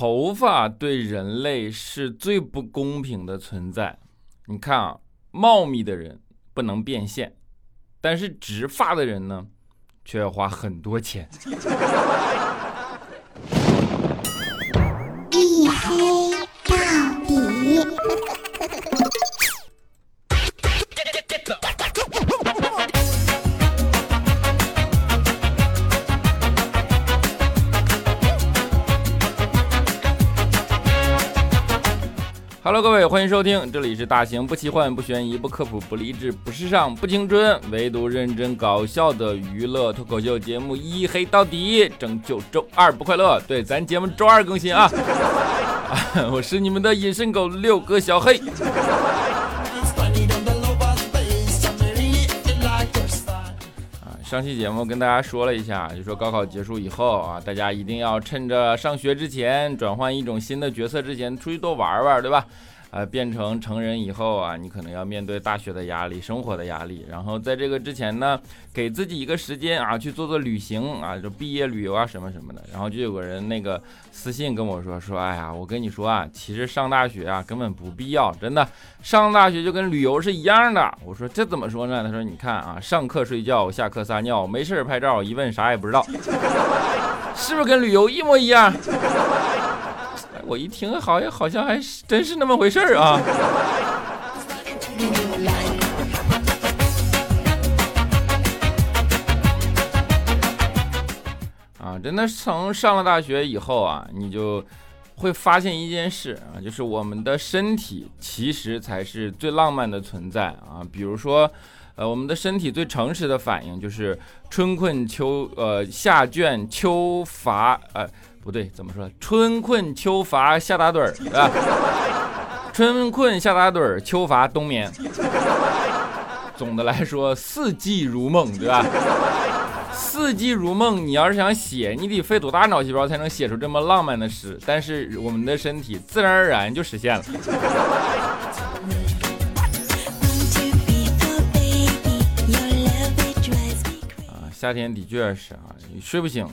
头发对人类是最不公平的存在。你看啊，茂密的人不能变现，但是植发的人呢，却要花很多钱。各位，欢迎收听，这里是大型不奇幻、不悬疑、不科普、不励志、不时尚、不青春，唯独认真搞笑的娱乐脱口秀节目《一黑到底》，拯救周二不快乐。对，咱节目周二更新啊！我是你们的隐身狗六哥小黑。上期节目跟大家说了一下，就说高考结束以后啊，大家一定要趁着上学之前，转换一种新的角色之前，出去多玩玩，对吧？呃，变成成人以后啊，你可能要面对大学的压力、生活的压力。然后在这个之前呢，给自己一个时间啊，去做做旅行啊，就毕业旅游啊什么什么的。然后就有个人那个私信跟我说说，哎呀，我跟你说啊，其实上大学啊根本不必要，真的，上大学就跟旅游是一样的。我说这怎么说呢？他说你看啊，上课睡觉，下课撒尿，没事拍照，一问啥也不知道，是不是跟旅游一模一样？我一听，好像好像还是真是那么回事儿啊！啊，真的从上了大学以后啊，你就会发现一件事啊，就是我们的身体其实才是最浪漫的存在啊。比如说，呃，我们的身体最诚实的反应就是春困秋呃夏倦秋乏呃。不对，怎么说？春困秋乏夏打盹儿，对吧？春困夏打盹儿，秋乏冬眠。总的来说，四季如梦，对吧？四季如梦，你要是想写，你得费多大脑细胞才能写出这么浪漫的诗？但是我们的身体自然而然就实现了。夏天的确是啊，你睡不醒。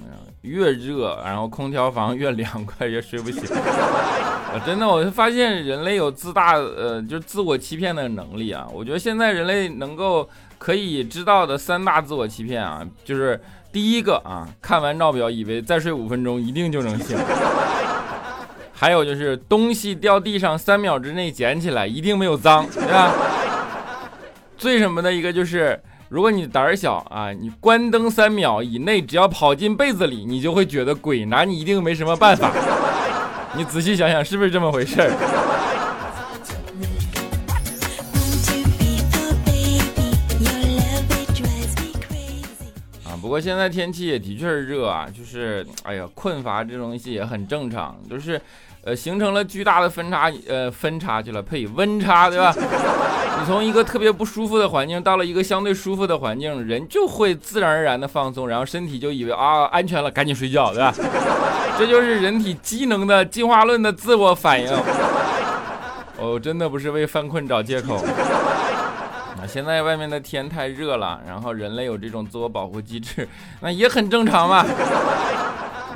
越热，然后空调房越凉快，越睡不醒。啊 真的，我就发现人类有自大，呃，就是自我欺骗的能力啊。我觉得现在人类能够可以知道的三大自我欺骗啊，就是第一个啊，看完闹表以为再睡五分钟一定就能醒；还有就是东西掉地上三秒之内捡起来一定没有脏，对吧？最什么的一个就是。如果你胆儿小啊，你关灯三秒以内，只要跑进被子里，你就会觉得鬼拿你一定没什么办法。你仔细想想，是不是这么回事儿？啊，不过现在天气也的确是热啊，就是哎呀，困乏这东西也很正常，就是。呃，形成了巨大的分差，呃，分差去了，呸，温差，对吧？你从一个特别不舒服的环境到了一个相对舒服的环境，人就会自然而然的放松，然后身体就以为啊安全了，赶紧睡觉，对吧？这就是人体机能的进化论的自我反应。哦，真的不是为犯困找借口。啊，现在外面的天太热了，然后人类有这种自我保护机制，那也很正常嘛。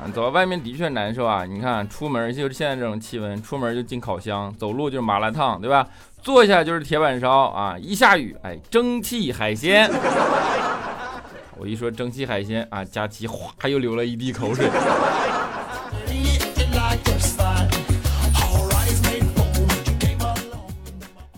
走到外面的确难受啊！你看，出门就是现在这种气温，出门就进烤箱，走路就是麻辣烫，对吧？坐下就是铁板烧啊！一下雨，哎，蒸汽海鲜。我一说蒸汽海鲜啊，佳琪哗又流了一地口水。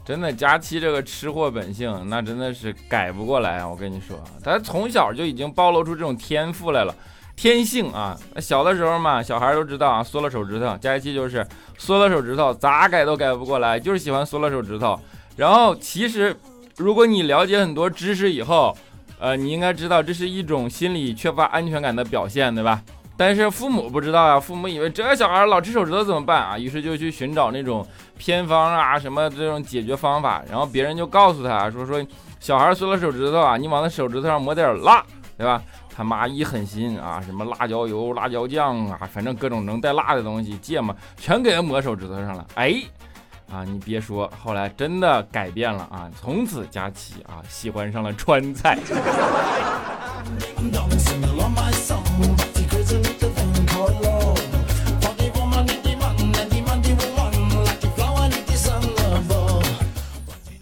真的，佳期这个吃货本性，那真的是改不过来啊！我跟你说，他从小就已经暴露出这种天赋来了。天性啊，小的时候嘛，小孩都知道啊，缩了手指头。佳期就是缩了手指头，咋改都改不过来，就是喜欢缩了手指头。然后其实，如果你了解很多知识以后，呃，你应该知道这是一种心理缺乏安全感的表现，对吧？但是父母不知道啊，父母以为这小孩老吃手指头怎么办啊？于是就去寻找那种偏方啊，什么这种解决方法。然后别人就告诉他说说，小孩缩了手指头啊，你往他手指头上抹点辣，对吧？他妈一狠心啊，什么辣椒油、辣椒酱啊，反正各种能带辣的东西，芥末全给它抹手指头上了。哎，啊，你别说，后来真的改变了啊，从此佳琪啊喜欢上了川菜。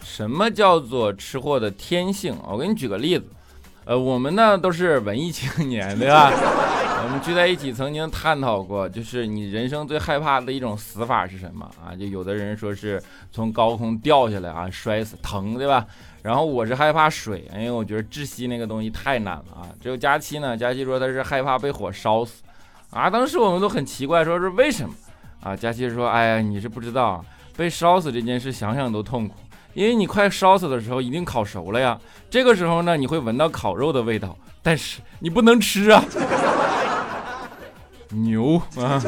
什么叫做吃货的天性？我给你举个例子。呃，我们呢都是文艺青年，对吧？我们聚在一起曾经探讨过，就是你人生最害怕的一种死法是什么啊？就有的人说是从高空掉下来啊，摔死，疼，对吧？然后我是害怕水，因为我觉得窒息那个东西太难了啊。只有佳期呢，佳期说他是害怕被火烧死，啊，当时我们都很奇怪，说是为什么？啊，佳期说，哎呀，你是不知道，被烧死这件事想想都痛苦，因为你快烧死的时候一定烤熟了呀，这个时候呢，你会闻到烤肉的味道，但是你不能吃啊。牛啊！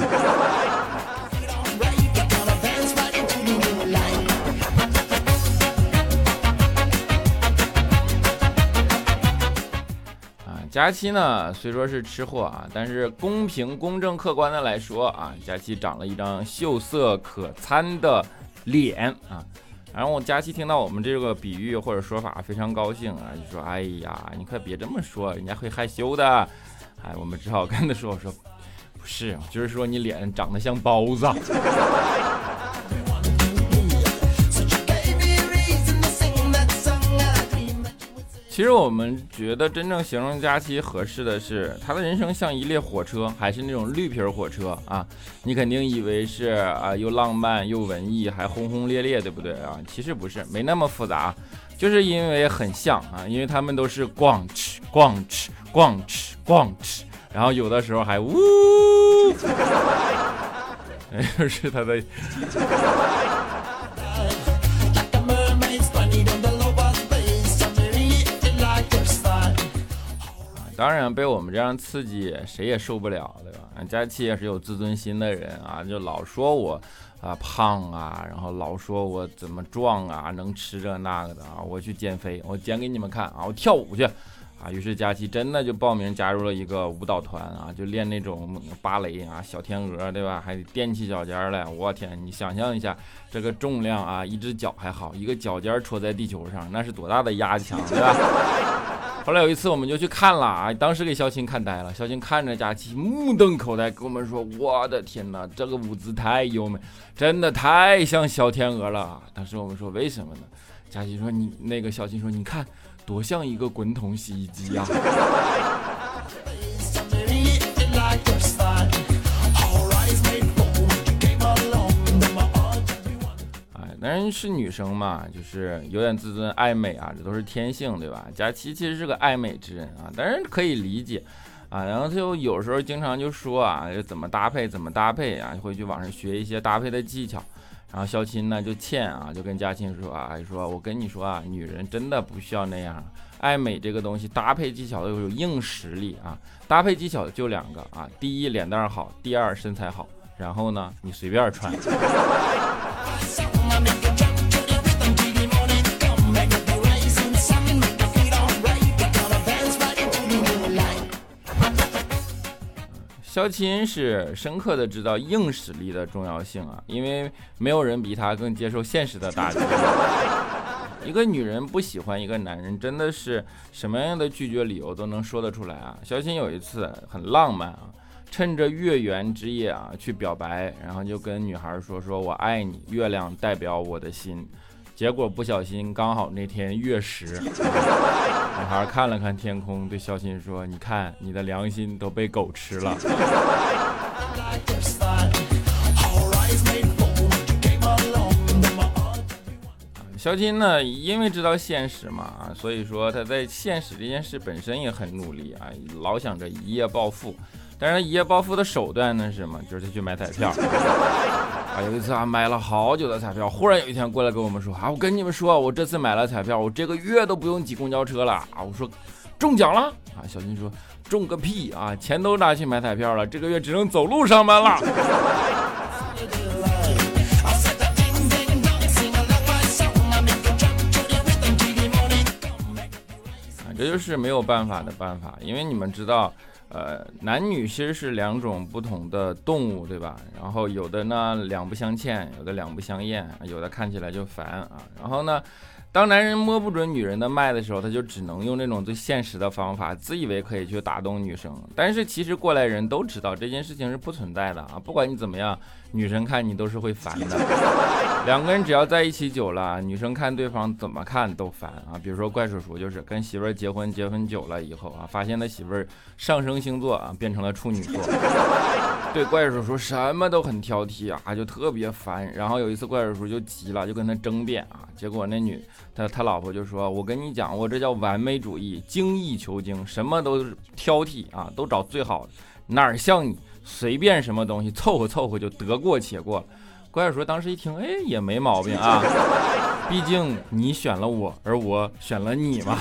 啊，佳期呢虽说是吃货啊，但是公平、公正、客观的来说啊，佳期长了一张秀色可餐的脸啊。然后我佳期听到我们这个比喻或者说法非常高兴啊，就说：“哎呀，你可别这么说，人家会害羞的。”哎，我们只好跟他说：“我说。”不是，就是说你脸长得像包子。其实我们觉得真正形容佳期合适的是，他的人生像一列火车，还是那种绿皮火车啊？你肯定以为是啊，又浪漫又文艺，还轰轰烈烈，对不对啊？其实不是，没那么复杂，就是因为很像啊，因为他们都是逛吃逛吃逛吃逛吃。然后有的时候还呜，哎，是他的。当然被我们这样刺激，谁也受不了，对吧？佳琪也是有自尊心的人啊，就老说我啊胖啊，然后老说我怎么壮啊，能吃这那个的啊，我去减肥，我减给你们看啊，我跳舞去。啊，于是佳琪真的就报名加入了一个舞蹈团啊，就练那种芭蕾啊，小天鹅，对吧？还垫起脚尖来，我天，你想象一下这个重量啊，一只脚还好，一个脚尖戳在地球上，那是多大的压强，对吧？后来有一次我们就去看了啊，当时给肖青看呆了，肖青看着佳琪目瞪口呆，跟我们说：“我的天哪，这个舞姿太优美，真的太像小天鹅了。”当时我们说：“为什么呢？”佳琪说：“你那个肖青说，你看。”多像一个滚筒洗衣机呀！男人是女生嘛，就是有点自尊、爱美啊，这都是天性，对吧？佳琪其实是个爱美之人啊，当然可以理解啊。然后他就有时候经常就说啊，怎么搭配，怎么搭配啊，会去网上学一些搭配的技巧。然后肖钦呢就欠啊，就跟嘉庆说啊，说我跟你说啊，女人真的不需要那样，爱美这个东西搭配技巧都有硬实力啊，搭配技巧就两个啊，第一脸蛋好，第二身材好，然后呢你随便穿。肖钦是深刻的知道硬实力的重要性啊，因为没有人比他更接受现实的打击。一个女人不喜欢一个男人，真的是什么样的拒绝理由都能说得出来啊。肖钦有一次很浪漫啊，趁着月圆之夜啊去表白，然后就跟女孩说：“说我爱你，月亮代表我的心。”结果不小心刚好那天月食，女孩看了看天空，对肖钦说：“你看，你的良心都被狗吃了。”肖金呢，因为知道现实嘛，所以说他在现实这件事本身也很努力啊，老想着一夜暴富。但是一夜暴富的手段呢是什么？就是他去买彩票。啊，有一次啊，买了好久的彩票，忽然有一天过来跟我们说啊，我跟你们说，我这次买了彩票，我这个月都不用挤公交车了啊！我说中奖了啊，小金说中个屁啊，钱都拿去买彩票了，这个月只能走路上班了。啊，这就是没有办法的办法，因为你们知道。呃，男女其实是两种不同的动物，对吧？然后有的呢两不相欠，有的两不相厌，有的看起来就烦啊。然后呢，当男人摸不准女人的脉的时候，他就只能用那种最现实的方法，自以为可以去打动女生。但是其实过来人都知道这件事情是不存在的啊！不管你怎么样，女生看你都是会烦的。两个人只要在一起久了，女生看对方怎么看都烦啊。比如说怪叔叔，就是跟媳妇儿结婚结婚久了以后啊，发现他媳妇儿上升星座啊变成了处女座，对怪叔叔什么都很挑剔啊，就特别烦。然后有一次怪叔叔就急了，就跟他争辩啊，结果那女他他老婆就说：“我跟你讲，我这叫完美主义，精益求精，什么都是挑剔啊，都找最好的，哪儿像你随便什么东西凑合凑合就得过且过。”怪叔叔当时一听，哎，也没毛病啊，毕竟你选了我，而我选了你嘛。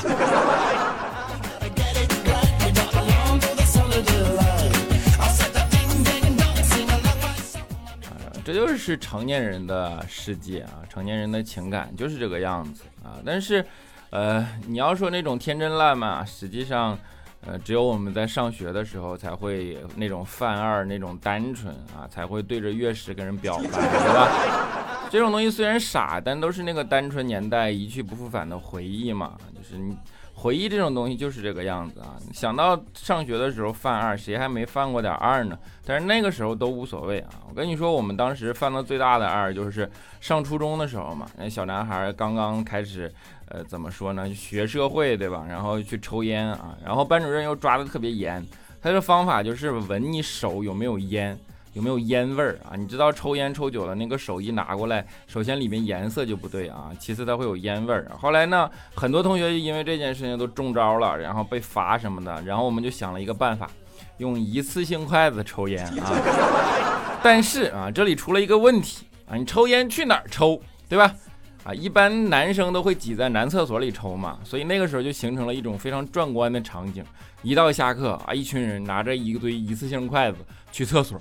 这就是成年人的世界啊，成年人的情感就是这个样子啊。但是，呃，你要说那种天真烂漫，实际上。呃，只有我们在上学的时候才会那种犯二那种单纯啊，才会对着月食跟人表白，对吧？这种东西虽然傻，但都是那个单纯年代一去不复返的回忆嘛。就是你回忆这种东西就是这个样子啊。想到上学的时候犯二，谁还没犯过点二呢？但是那个时候都无所谓啊。我跟你说，我们当时犯的最大的二就是上初中的时候嘛，那小男孩刚刚开始。呃，怎么说呢？学社会对吧？然后去抽烟啊，然后班主任又抓的特别严。他的方法就是闻你手有没有烟，有没有烟味儿啊？你知道抽烟抽久了，那个手一拿过来，首先里面颜色就不对啊，其次它会有烟味儿。后来呢，很多同学因为这件事情都中招了，然后被罚什么的。然后我们就想了一个办法，用一次性筷子抽烟啊。但是啊，这里出了一个问题啊，你抽烟去哪儿抽，对吧？啊，一般男生都会挤在男厕所里抽嘛，所以那个时候就形成了一种非常壮观的场景。一到下课啊，一群人拿着一堆一次性筷子去厕所，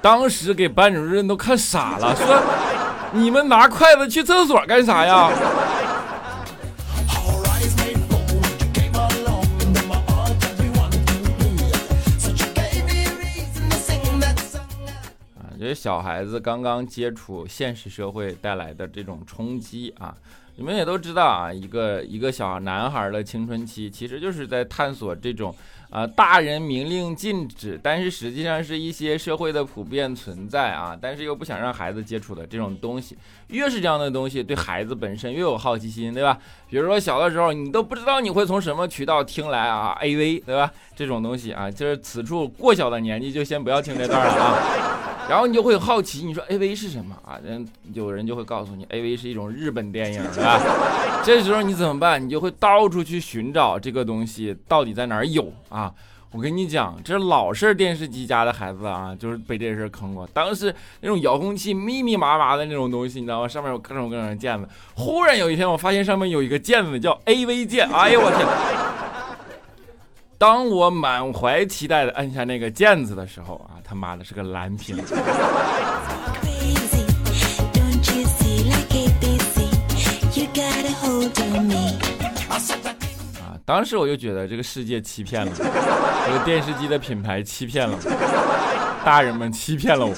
当时给班主任都看傻了，说：“你们拿筷子去厕所干啥呀？”这小孩子刚刚接触现实社会带来的这种冲击啊，你们也都知道啊，一个一个小男孩的青春期，其实就是在探索这种。啊，大人明令禁止，但是实际上是一些社会的普遍存在啊，但是又不想让孩子接触的这种东西，越是这样的东西，对孩子本身越有好奇心，对吧？比如说小的时候，你都不知道你会从什么渠道听来啊，AV，对吧？这种东西啊，就是此处过小的年纪就先不要听这段了啊。然后你就会好奇，你说 A V 是什么啊？人有人就会告诉你，A V 是一种日本电影，对吧？这时候你怎么办？你就会到处去寻找这个东西到底在哪儿有啊？我跟你讲，这老式电视机家的孩子啊，就是被这事坑过。当时那种遥控器密密麻麻的那种东西，你知道吗？上面有各种各样的键子。忽然有一天，我发现上面有一个键子叫 A V 键，哎呦我天！当我满怀期待的按下那个键子的时候啊，他妈的是个蓝屏。啊，当时我就觉得这个世界欺骗了，这个电视机的品牌欺骗了我，大人们欺骗了我。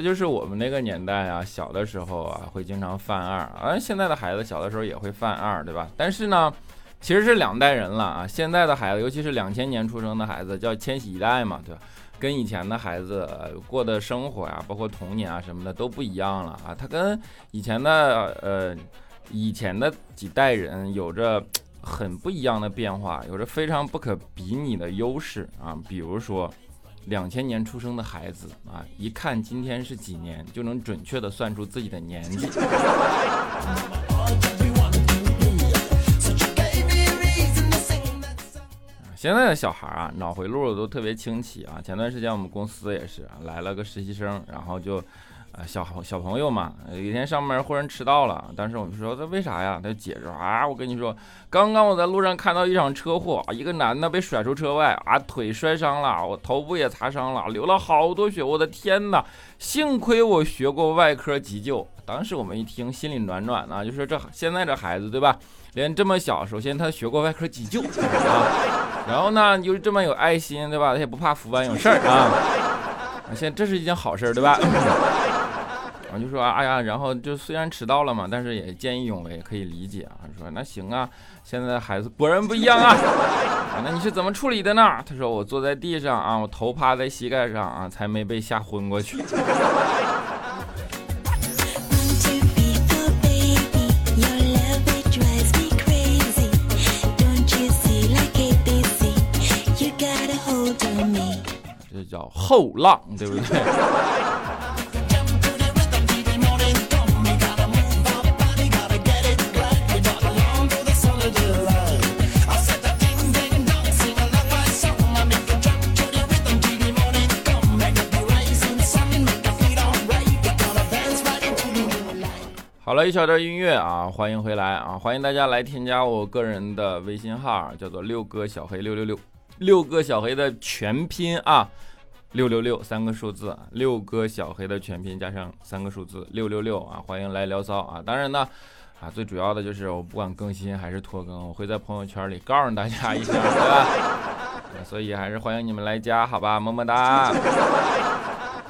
这就是我们那个年代啊，小的时候啊会经常犯二，而现在的孩子小的时候也会犯二，对吧？但是呢，其实是两代人了啊。现在的孩子，尤其是两千年出生的孩子，叫千禧一代嘛，对吧？跟以前的孩子过的生活呀，包括童年啊什么的都不一样了啊。他跟以前的呃以前的几代人有着很不一样的变化，有着非常不可比拟的优势啊。比如说。两千年出生的孩子啊，一看今天是几年，就能准确的算出自己的年纪。现在的小孩啊，脑回路都特别清奇啊。前段时间我们公司也是来了个实习生，然后就，啊，小小朋友嘛，有一天上班忽然迟到了，当时我们说他为啥呀？他就解释啊，我跟你说，刚刚我在路上看到一场车祸，一个男的被甩出车外啊，腿摔伤了，我头部也擦伤了，流了好多血，我的天哪！幸亏我学过外科急救。当时我们一听，心里暖暖的，就说这现在这孩子对吧？连这么小，首先他学过外科急救啊，然后呢又这么有爱心对吧？他也不怕服完有事儿啊，现在这是一件好事对吧？我就说，哎呀，然后就虽然迟到了嘛，但是也见义勇为，可以理解啊。说那行啊，现在孩子果然不一样啊。啊，那你是怎么处理的呢？他说我坐在地上啊，我头趴在膝盖上啊，才没被吓昏过去。这叫后浪，对不对？好了一小段音乐啊，欢迎回来啊！欢迎大家来添加我个人的微信号，叫做六哥小黑六六六，六哥小黑的全拼啊，六六六三个数字，六哥小黑的全拼加上三个数字六六六啊！欢迎来聊骚啊！当然呢，啊最主要的就是我不管更新还是拖更，我会在朋友圈里告诉大家一下，对吧？所以还是欢迎你们来加，好吧？么么哒。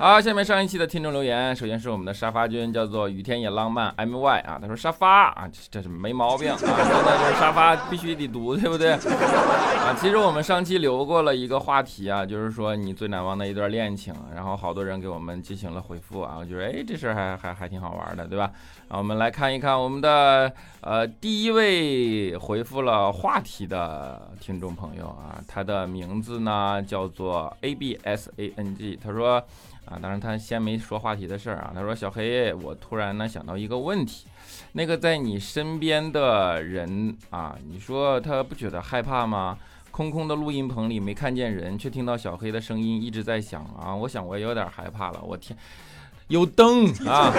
好，下面上一期的听众留言，首先是我们的沙发君，叫做雨天也浪漫 M Y 啊，他说沙发啊，这是没毛病啊，真的就是沙发必须得读，对不对？啊，其实我们上期留过了一个话题啊，就是说你最难忘的一段恋情，然后好多人给我们进行了回复啊，我觉得哎这事儿还还还挺好玩的，对吧？啊，我们来看一看我们的呃第一位回复了话题的听众朋友啊，他的名字呢叫做 A B S A N G，他说。啊，当然他先没说话题的事儿啊。他说：“小黑，我突然呢想到一个问题，那个在你身边的人啊，你说他不觉得害怕吗？空空的录音棚里没看见人，却听到小黑的声音一直在响啊。我想我有点害怕了。我天，有灯啊！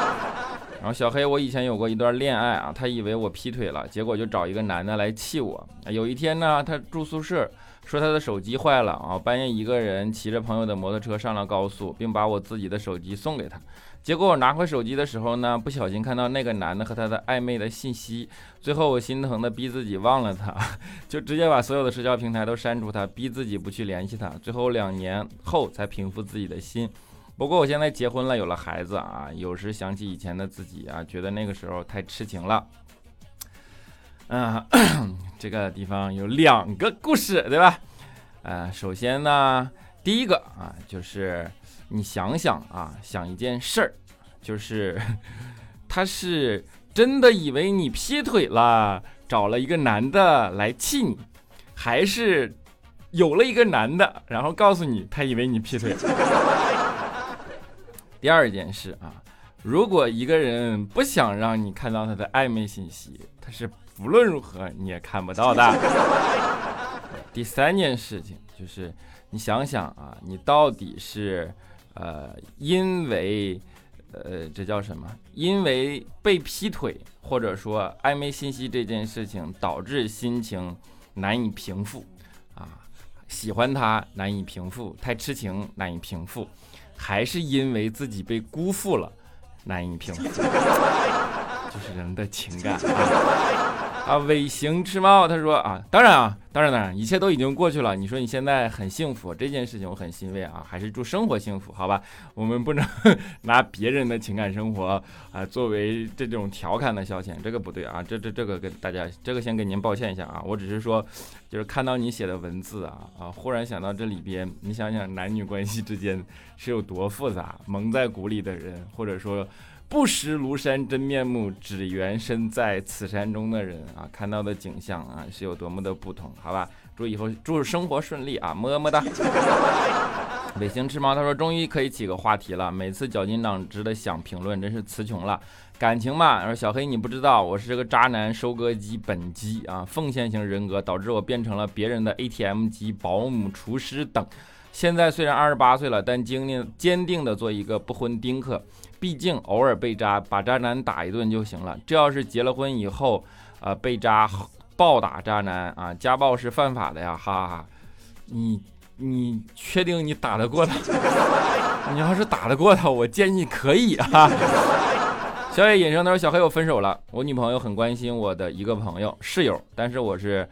然后小黑，我以前有过一段恋爱啊，他以为我劈腿了，结果就找一个男的来气我。有一天呢，他住宿舍。”说他的手机坏了啊，半夜一个人骑着朋友的摩托车上了高速，并把我自己的手机送给他。结果我拿回手机的时候呢，不小心看到那个男的和他的暧昧的信息。最后我心疼的逼自己忘了他，就直接把所有的社交平台都删除他，逼自己不去联系他。最后两年后才平复自己的心。不过我现在结婚了，有了孩子啊，有时想起以前的自己啊，觉得那个时候太痴情了。嗯，这个地方有两个故事，对吧？呃，首先呢，第一个啊，就是你想想啊，想一件事儿，就是 他是真的以为你劈腿了，找了一个男的来气你，还是有了一个男的，然后告诉你他以为你劈腿。第二件事啊，如果一个人不想让你看到他的暧昧信息，他是。无论如何你也看不到的。第三件事情就是，你想想啊，你到底是呃因为呃这叫什么？因为被劈腿，或者说暧昧信息这件事情导致心情难以平复啊？喜欢他难以平复，太痴情难以平复，还是因为自己被辜负了难以平复？就是人的情感啊。啊，尾行吃猫，他说啊，当然啊，当然当然，一切都已经过去了。你说你现在很幸福，这件事情我很欣慰啊，还是祝生活幸福，好吧？我们不能 拿别人的情感生活啊作为这种调侃的消遣，这个不对啊。这这这个跟大家，这个先给您抱歉一下啊。我只是说，就是看到你写的文字啊啊，忽然想到这里边，你想想男女关系之间是有多复杂，蒙在鼓里的人，或者说。不识庐山真面目，只缘身在此山中的人啊，看到的景象啊是有多么的不同，好吧？祝以后祝生活顺利啊，么么哒。尾行吃猫他说终于可以起个话题了，每次绞尽脑汁的想评论，真是词穷了。感情嘛，说小黑你不知道，我是这个渣男收割机本机啊，奉献型人格导致我变成了别人的 ATM 机、保姆、厨师等。现在虽然二十八岁了，但坚定坚定的做一个不婚丁克。毕竟偶尔被渣，把渣男打一顿就行了。这要是结了婚以后，呃，被渣暴打渣男啊，家暴是犯法的呀！哈哈，你你确定你打得过他？你要是打得过他，我建议可以啊。小野隐生他说：“小黑，我分手了。我女朋友很关心我的一个朋友室友，但是我是，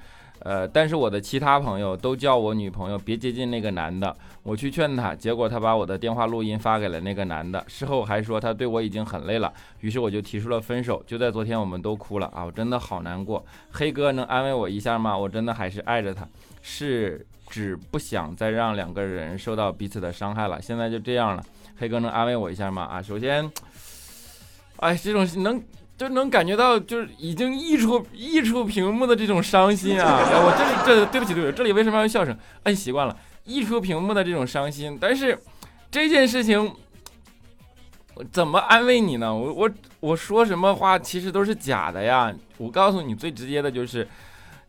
呃，但是我的其他朋友都叫我女朋友别接近那个男的。我去劝他，结果他把我的电话录音发给了那个男的。事后还说他对我已经很累了，于是我就提出了分手。就在昨天，我们都哭了啊！我真的好难过。黑哥能安慰我一下吗？我真的还是爱着他，是只不想再让两个人受到彼此的伤害了。现在就这样了。黑哥能安慰我一下吗？啊，首先。”哎，这种能就能感觉到，就是已经溢出溢出屏幕的这种伤心啊！哎，我这里这对不起对不起，这里为什么要用笑声？摁习惯了，溢出屏幕的这种伤心。但是这件事情，我怎么安慰你呢？我我我说什么话其实都是假的呀！我告诉你最直接的就是，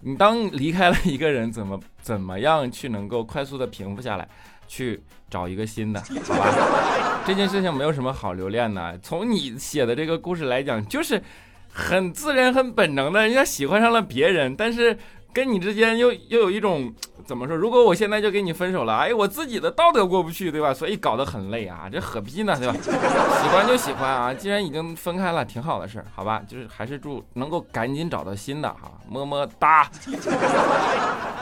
你当离开了一个人，怎么怎么样去能够快速的平复下来？去找一个新的，好吧？这件事情没有什么好留恋的。从你写的这个故事来讲，就是很自然、很本能的，人家喜欢上了别人，但是。跟你之间又又有一种 怎么说？如果我现在就跟你分手了，哎，我自己的道德过不去，对吧？所以搞得很累啊，这何必呢，对吧？喜欢就喜欢啊，既然已经分开了，挺好的事儿，好吧？就是还是祝能够赶紧找到新的哈，么么哒。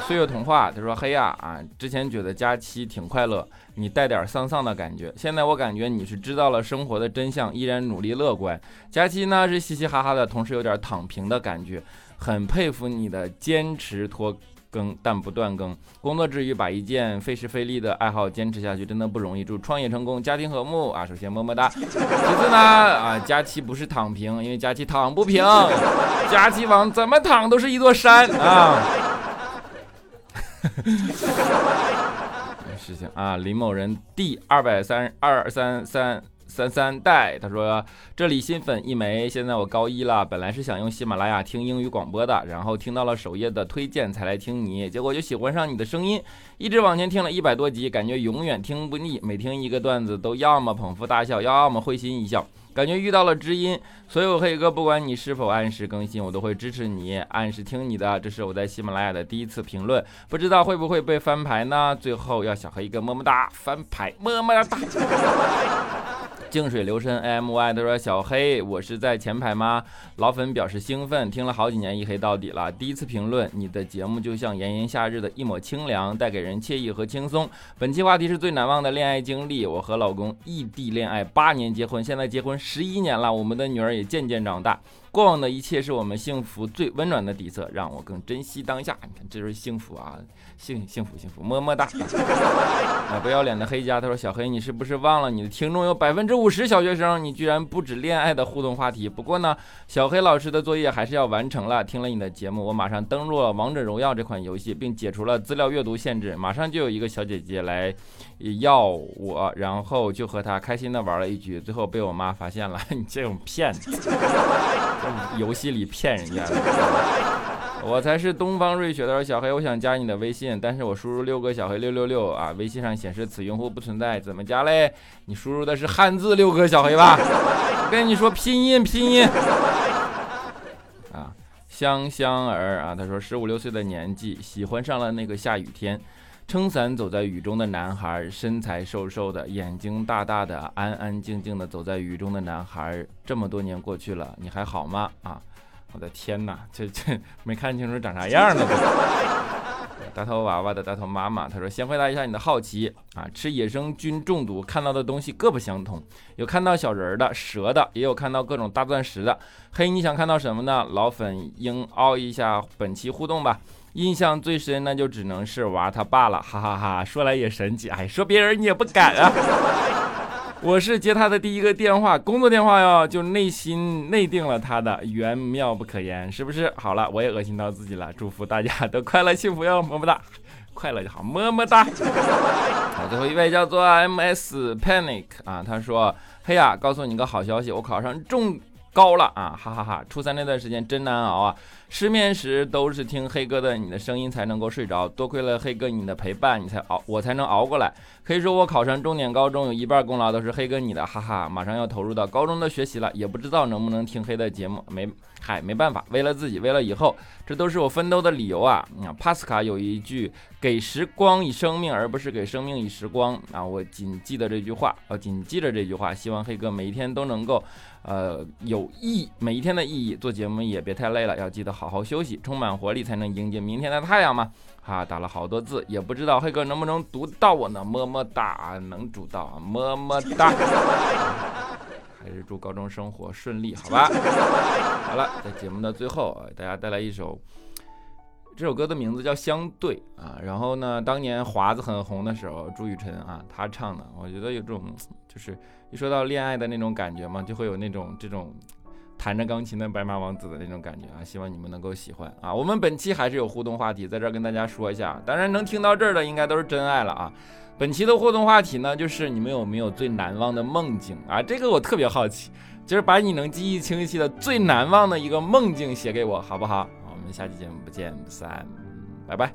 岁月童话他说：“嘿呀啊，之前觉得佳期挺快乐，你带点丧丧的感觉，现在我感觉你是知道了生活的真相，依然努力乐观。佳期呢是嘻嘻哈哈的，同时有点躺平的感觉。”很佩服你的坚持拖更但不断更，工作之余把一件费时费力的爱好坚持下去真的不容易。祝创业成功，家庭和睦啊！首先么么哒。其次呢啊，佳期不是躺平，因为佳期躺不平，佳期往怎么躺都是一座山啊。事情啊，林某人第二百三二三三。三三代，他说这里新粉一枚，现在我高一了，本来是想用喜马拉雅听英语广播的，然后听到了首页的推荐才来听你，结果就喜欢上你的声音，一直往前听了一百多集，感觉永远听不腻，每听一个段子都要么捧腹大笑，要么会心一笑，感觉遇到了知音。所有黑哥，不管你是否按时更新，我都会支持你，按时听你的。这是我在喜马拉雅的第一次评论，不知道会不会被翻牌呢？最后要小黑一个么么哒，翻牌么么哒。静水流深 A M Y，他说小黑，我是在前排吗？老粉表示兴奋，听了好几年一黑到底了，第一次评论，你的节目就像炎炎夏日的一抹清凉，带给人惬意和轻松。本期话题是最难忘的恋爱经历，我和老公异地恋爱八年，结婚，现在结婚十一年了，我们的女儿也渐渐长大。过往的一切是我们幸福最温暖的底色，让我更珍惜当下。你看，这就是幸福啊，幸幸福幸福，么么哒。啊，不要脸的黑家，他说小黑，你是不是忘了你的听众有百分之五十小学生？你居然不止恋爱的互动话题。不过呢，小黑老师的作业还是要完成了。听了你的节目，我马上登录了王者荣耀这款游戏，并解除了资料阅读限制。马上就有一个小姐姐来要我，然后就和她开心的玩了一局，最后被我妈发现了。你这种骗子！游戏里骗人家，我才是东方瑞雪的小黑，我想加你的微信，但是我输入六个小黑六六六啊，微信上显示此用户不存在，怎么加嘞？你输入的是汉字六个小黑吧？跟你说拼音拼音啊，香香儿啊，他说十五六岁的年纪喜欢上了那个下雨天。撑伞走在雨中的男孩，身材瘦瘦的，眼睛大大的，安安静静的走在雨中的男孩。这么多年过去了，你还好吗？啊，我的天哪，这这 没看清楚长啥样呢？大头娃娃的大头妈妈，他说：“先回答一下你的好奇啊，吃野生菌中毒看到的东西各不相同，有看到小人儿的、蛇的，也有看到各种大钻石的。嘿，你想看到什么呢？老粉应凹一下本期互动吧。”印象最深，那就只能是娃他爸了，哈哈哈！说来也神奇，哎，说别人你也不敢啊。我是接他的第一个电话，工作电话哟，就内心内定了他的，缘妙不可言，是不是？好了，我也恶心到自己了，祝福大家都快乐幸福哟，么么哒，快乐就好，么么哒。好，最后一位叫做 MS Panic 啊，他说：嘿呀，告诉你个好消息，我考上重高了啊，哈哈哈！初三那段时间真难熬啊。失眠时都是听黑哥的你的声音才能够睡着，多亏了黑哥你的陪伴，你才熬我才能熬过来。可以说我考上重点高中有一半功劳都是黑哥你的，哈哈！马上要投入到高中的学习了，也不知道能不能听黑的节目，没嗨没办法，为了自己，为了以后，这都是我奋斗的理由啊！啊，帕斯卡有一句“给时光以生命，而不是给生命以时光”，啊，我谨记得这句话，我谨记着这句话，希望黑哥每一天都能够。呃，有意义，每一天的意义。做节目也别太累了，要记得好好好休息，充满活力才能迎接明天的太阳嘛。哈，打了好多字，也不知道黑哥能不能读到我呢？么么哒，能读到，么么哒。还是祝高中生活顺利，好吧？好了，在节目的最后，给大家带来一首，这首歌的名字叫《相对》啊。然后呢，当年华子很红的时候，朱雨辰啊，他唱的，我觉得有种就是。一说到恋爱的那种感觉嘛，就会有那种这种弹着钢琴的白马王子的那种感觉啊！希望你们能够喜欢啊！我们本期还是有互动话题，在这儿跟大家说一下。当然能听到这儿的应该都是真爱了啊！本期的互动话题呢，就是你们有没有最难忘的梦境啊？这个我特别好奇，就是把你能记忆清晰的最难忘的一个梦境写给我，好不好？我们下期节目不见不散，拜拜。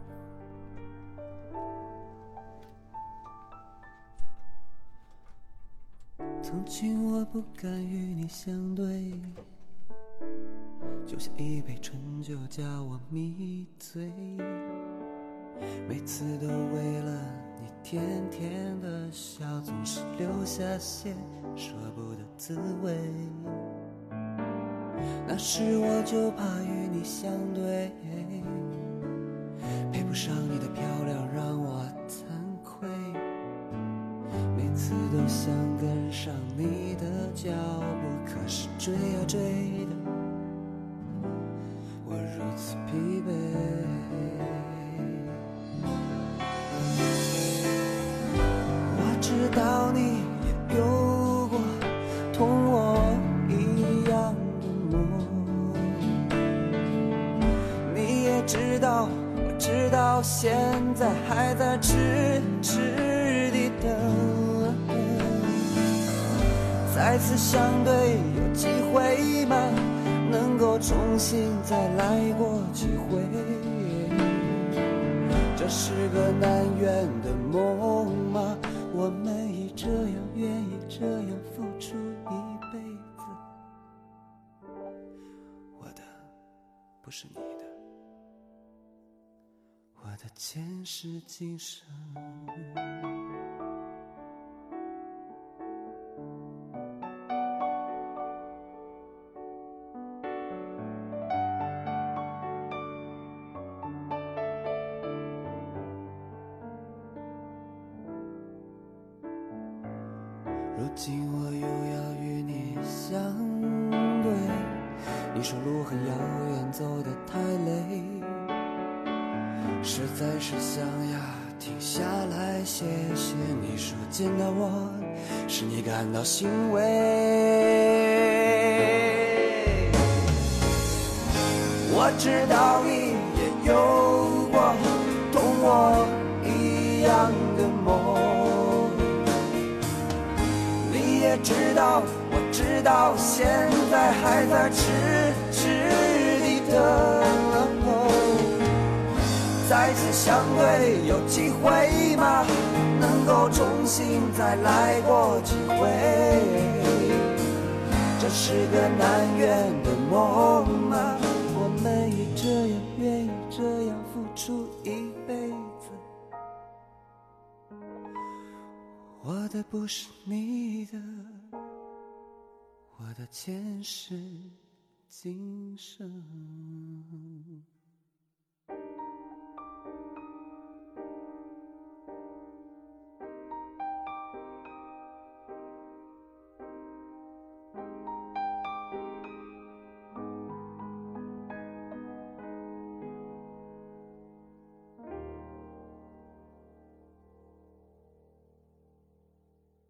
从前我不敢与你相对，就像一杯醇酒叫我迷醉，每次都为了你甜甜的笑，总是留下些舍不得滋味。那时我就怕与你相对，配不上你的漂亮，让我惭愧。每。次都想跟上你的脚步，是追啊追的，我如此疲惫。我知道你也有过同我一样的梦，你也知道，我知道，现在还在痴痴地等。再次相对，机会吗？能够重新再来过几回？这是个难圆的梦吗？我们已这样愿意这样付出一辈子，我的不是你的，我的前世今生。行为。我知道你也有过同我一样的梦。你也知道，我知道，现在还在痴痴次相对，有机会吗？能够重新再来过几回？这是个难圆的梦吗？我们也这样愿意这样付出一辈子。我的不是你的。我的前世今生。